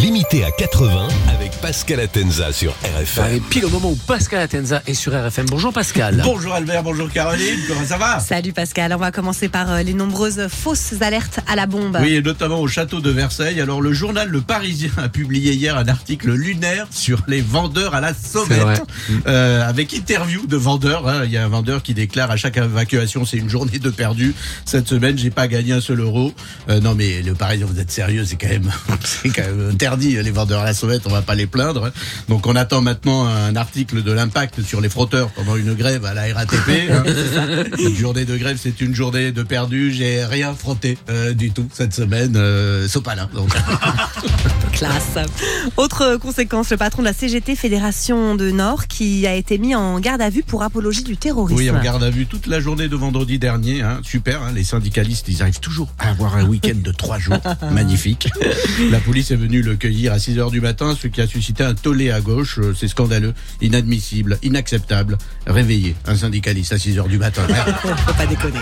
Limité à 80 avec Pascal Atenza sur RFM. Allez, pile au moment où Pascal Atenza est sur RFM. Bonjour Pascal. Bonjour Albert, bonjour Caroline, comment ça va? Salut Pascal, on va commencer par euh, les nombreuses fausses alertes à la bombe. Oui, et notamment au château de Versailles. Alors le journal Le Parisien a publié hier un article lunaire sur les vendeurs à la sauvette, vrai. Euh, avec interview de vendeurs. hein. Il y a un vendeur qui déclare à chaque évacuation c'est une journée de perdu. Cette semaine j'ai pas gagné un seul euro. Euh, non mais le Parisien, vous êtes sérieux, c'est quand même, c'est quand même interdit. Les vendeurs à la sauvette, on va pas les plaindre. hein. Donc on attend maintenant un article de l'impact sur les frotteurs pendant une grève à la RATP. hein. Une journée de grève, c'est une journée de perdu. J'ai rien frotté euh, du tout cette semaine. Euh, Sopalin. Donc. Classe. Autre conséquence, le patron de la CGT Fédération de Nord qui a été mis en garde à vue pour apologie du terrorisme. Oui, on garde à vue toute la journée de vendredi dernier. hein. Super, hein, les syndicalistes, ils arrivent toujours à avoir un week-end de trois jours. Magnifique. La police est venue le cueillir à 6 heures du matin, ce qui a suscité un tollé à gauche. Euh, C'est scandaleux, inadmissible, inacceptable. Réveiller un syndicaliste à 6 heures du matin. Faut pas déconner.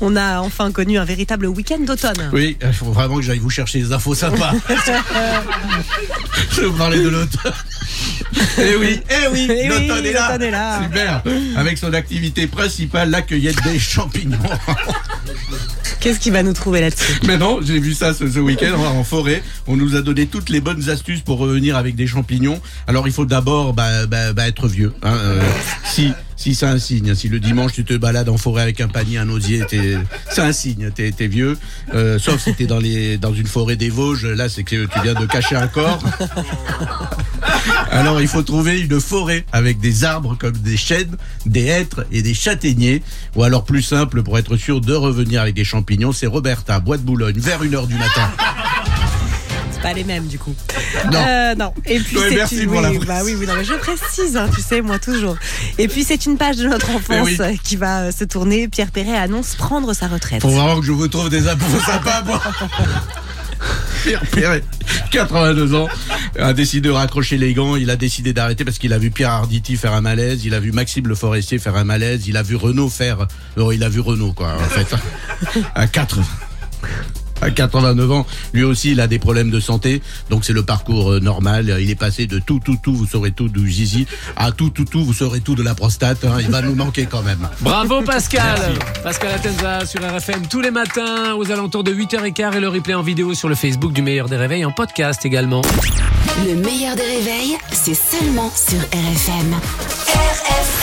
On a enfin connu un véritable week-end d'automne. Oui, il faut vraiment que j'aille vous chercher des infos sympas. Je vais vous parler de l'automne. Eh oui, eh oui, Eh oui, l'automne est là. l'automne est là. Super. Avec son activité principale, la cueillette des champignons. Qu'est-ce qu'il va nous trouver là-dessus Mais non, j'ai vu ça ce, week-end en forêt. On nous a donné toutes les bonnes astuces pour revenir avec des champignons. Alors il faut d'abord bah, bah, bah, être vieux. hein, euh, si si c'est un signe, si le dimanche tu te balades en forêt avec un panier, un osier, c'est un signe, t'es t'es vieux. Euh, sauf si t'es dans dans une forêt des Vosges, là c'est que tu viens de cacher un corps. Alors il faut trouver une forêt avec des arbres comme des chênes, des hêtres et des châtaigniers. Ou alors plus simple pour être sûr de revenir avec des champignons, c'est Roberta, Bois de Boulogne, vers une heure du matin. C'est pas les mêmes du coup. Non. Euh, non. Et puis Ouais, c'est merci une... oui, bah oui, oui, non, mais je précise, hein, tu sais, moi toujours. Et puis c'est une page de notre enfance oui. euh, qui va euh, se tourner. Pierre Perret annonce prendre sa retraite. Faut vraiment que je vous trouve des infos sympas, moi. Pierre Perret, 82 ans, a décidé de raccrocher les gants. Il a décidé d'arrêter parce qu'il a vu Pierre Arditi faire un malaise. Il a vu Maxime Le Forestier faire un malaise. Il a vu Renault faire. Non, il a vu Renault, quoi, en fait. À 4. À 89 ans, lui aussi, il a des problèmes de santé. Donc, c'est le parcours euh, normal. Il est passé de tout, tout, tout, vous saurez tout du zizi, à tout, tout, tout, vous saurez tout de la prostate. hein. Il va nous manquer quand même. Bravo Pascal. Pascal Atenza sur RFM tous les matins aux alentours de 8h15 et le replay en vidéo sur le Facebook du meilleur des réveils en podcast également. Le meilleur des réveils, c'est seulement sur RFM. RFM